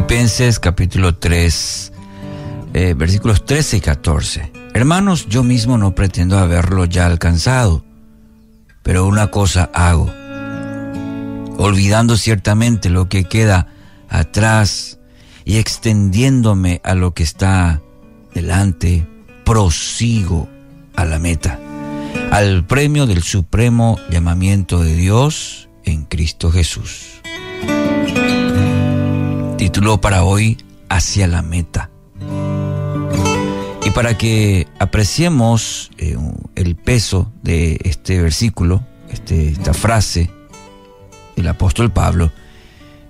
Filipenses capítulo 3, eh, versículos 13 y 14. Hermanos, yo mismo no pretendo haberlo ya alcanzado, pero una cosa hago, olvidando ciertamente lo que queda atrás y extendiéndome a lo que está delante, prosigo a la meta, al premio del supremo llamamiento de Dios en Cristo Jesús. Título para hoy, Hacia la meta. Y para que apreciemos eh, el peso de este versículo, este, esta frase del apóstol Pablo,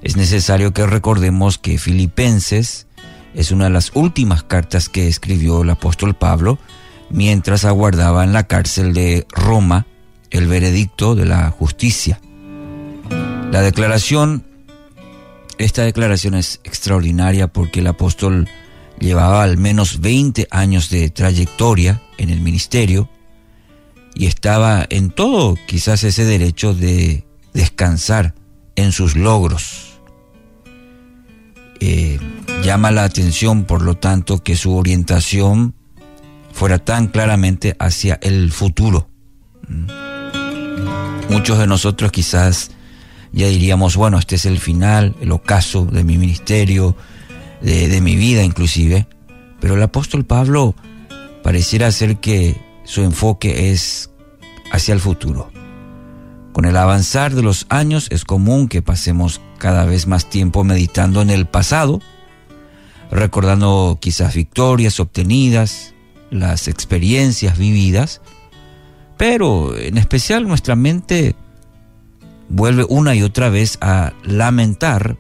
es necesario que recordemos que Filipenses es una de las últimas cartas que escribió el apóstol Pablo mientras aguardaba en la cárcel de Roma el veredicto de la justicia. La declaración esta declaración es extraordinaria porque el apóstol llevaba al menos 20 años de trayectoria en el ministerio y estaba en todo quizás ese derecho de descansar en sus logros. Eh, llama la atención, por lo tanto, que su orientación fuera tan claramente hacia el futuro. Mm. Muchos de nosotros quizás ya diríamos, bueno, este es el final, el ocaso de mi ministerio, de, mi vida inclusive. Pero el apóstol Pablo pareciera ser que su enfoque es hacia el futuro. Con el avanzar de los años es común que pasemos cada vez más tiempo meditando en el pasado, recordando quizás victorias obtenidas, las experiencias vividas, pero en especial nuestra mente vuelve una y otra vez a lamentar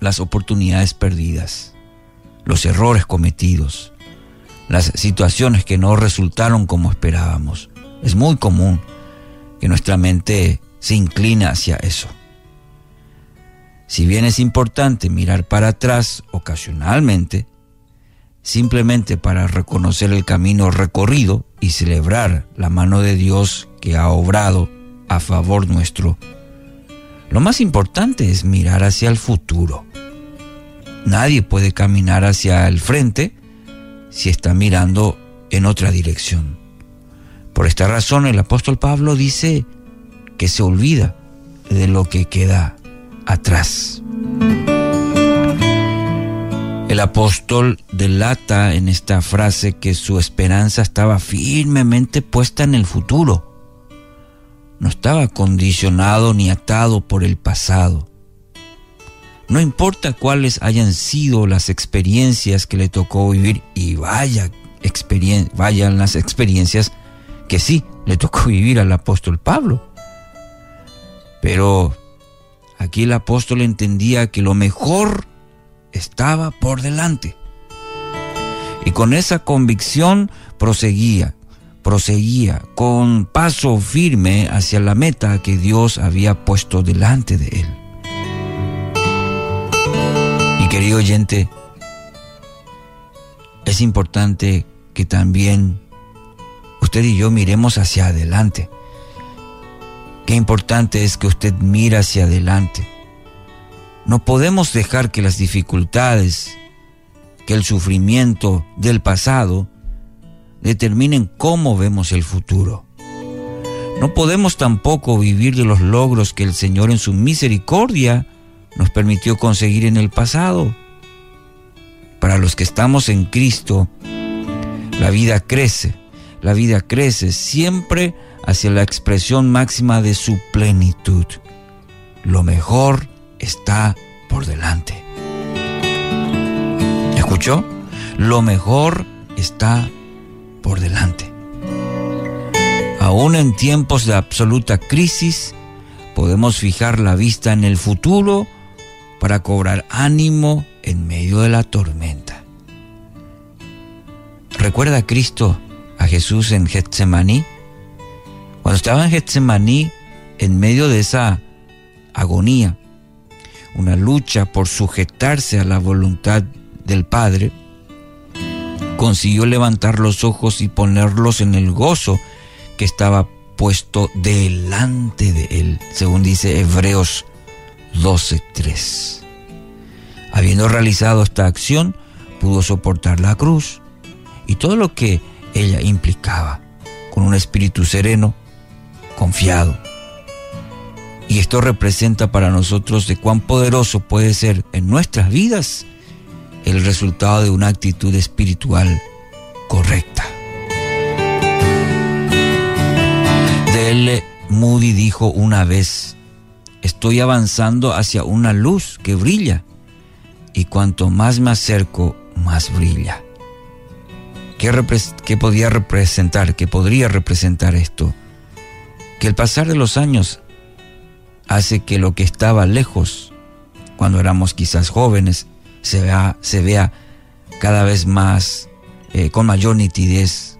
las oportunidades perdidas, los errores cometidos, las situaciones que no resultaron como esperábamos. Es muy común que nuestra mente se inclina hacia eso. Si bien es importante mirar para atrás ocasionalmente, simplemente para reconocer el camino recorrido y celebrar la mano de Dios que ha obrado a favor nuestro. Lo más importante es mirar hacia el futuro. Nadie puede caminar hacia el frente si está mirando en otra dirección. Por esta razón el apóstol Pablo dice que se olvida de lo que queda atrás. El apóstol delata en esta frase que su esperanza estaba firmemente puesta en el futuro no estaba condicionado ni atado por el pasado. No importa cuáles hayan sido las experiencias que le tocó vivir y vaya vayan las experiencias que sí le tocó vivir al apóstol Pablo. Pero aquí el apóstol entendía que lo mejor estaba por delante. Y con esa convicción proseguía proseguía con paso firme hacia la meta que Dios había puesto delante de él. Mi querido oyente, es importante que también usted y yo miremos hacia adelante. Qué importante es que usted mire hacia adelante. No podemos dejar que las dificultades, que el sufrimiento del pasado determinen cómo vemos el futuro. No podemos tampoco vivir de los logros que el Señor en su misericordia nos permitió conseguir en el pasado. Para los que estamos en Cristo, la vida crece, la vida crece siempre hacia la expresión máxima de su plenitud. Lo mejor está por delante. ¿Escuchó? Lo mejor está por delante. Aún en tiempos de absoluta crisis, podemos fijar la vista en el futuro para cobrar ánimo en medio de la tormenta. ¿Recuerda a Cristo, a Jesús en Getsemaní? Cuando estaba en Getsemaní, en medio de esa agonía, una lucha por sujetarse a la voluntad del Padre, consiguió levantar los ojos y ponerlos en el gozo que estaba puesto delante de él, según dice Hebreos 12:3. Habiendo realizado esta acción, pudo soportar la cruz y todo lo que ella implicaba, con un espíritu sereno, confiado. Y esto representa para nosotros de cuán poderoso puede ser en nuestras vidas el resultado de una actitud espiritual correcta. D.L. Moody dijo una vez, estoy avanzando hacia una luz que brilla y cuanto más me acerco, más brilla. ¿Qué, ¿Qué, podía representar? ¿Qué podría representar esto? Que el pasar de los años hace que lo que estaba lejos, cuando éramos quizás jóvenes, se vea, se vea cada vez más, eh, con mayor nitidez,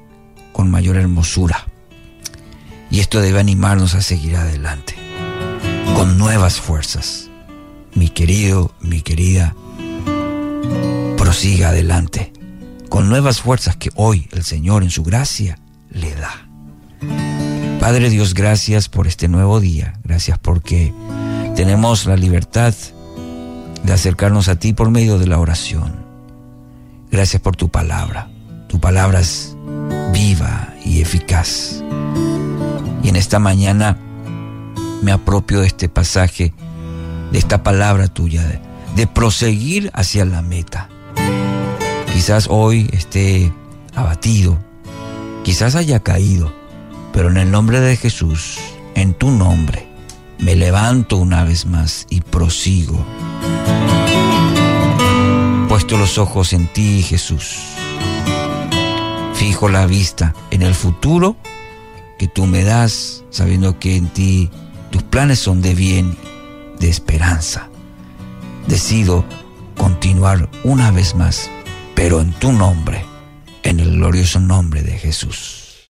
con mayor hermosura. Y esto debe animarnos a seguir adelante, con nuevas fuerzas. Mi querido, mi querida, prosiga adelante, con nuevas fuerzas que hoy el Señor en su gracia le da. Padre Dios, gracias por este nuevo día, gracias porque tenemos la libertad de acercarnos a ti por medio de la oración. Gracias por tu palabra. Tu palabra es viva y eficaz. Y en esta mañana me apropio de este pasaje, de esta palabra tuya, de, de proseguir hacia la meta. Quizás hoy esté abatido, quizás haya caído, pero en el nombre de Jesús, en tu nombre, me levanto una vez más y prosigo Puesto los ojos en ti, Jesús. Fijo la vista en el futuro que tú me das, sabiendo que en ti tus planes son de bien, de esperanza. Decido continuar una vez más, pero en tu nombre, en el glorioso nombre de Jesús.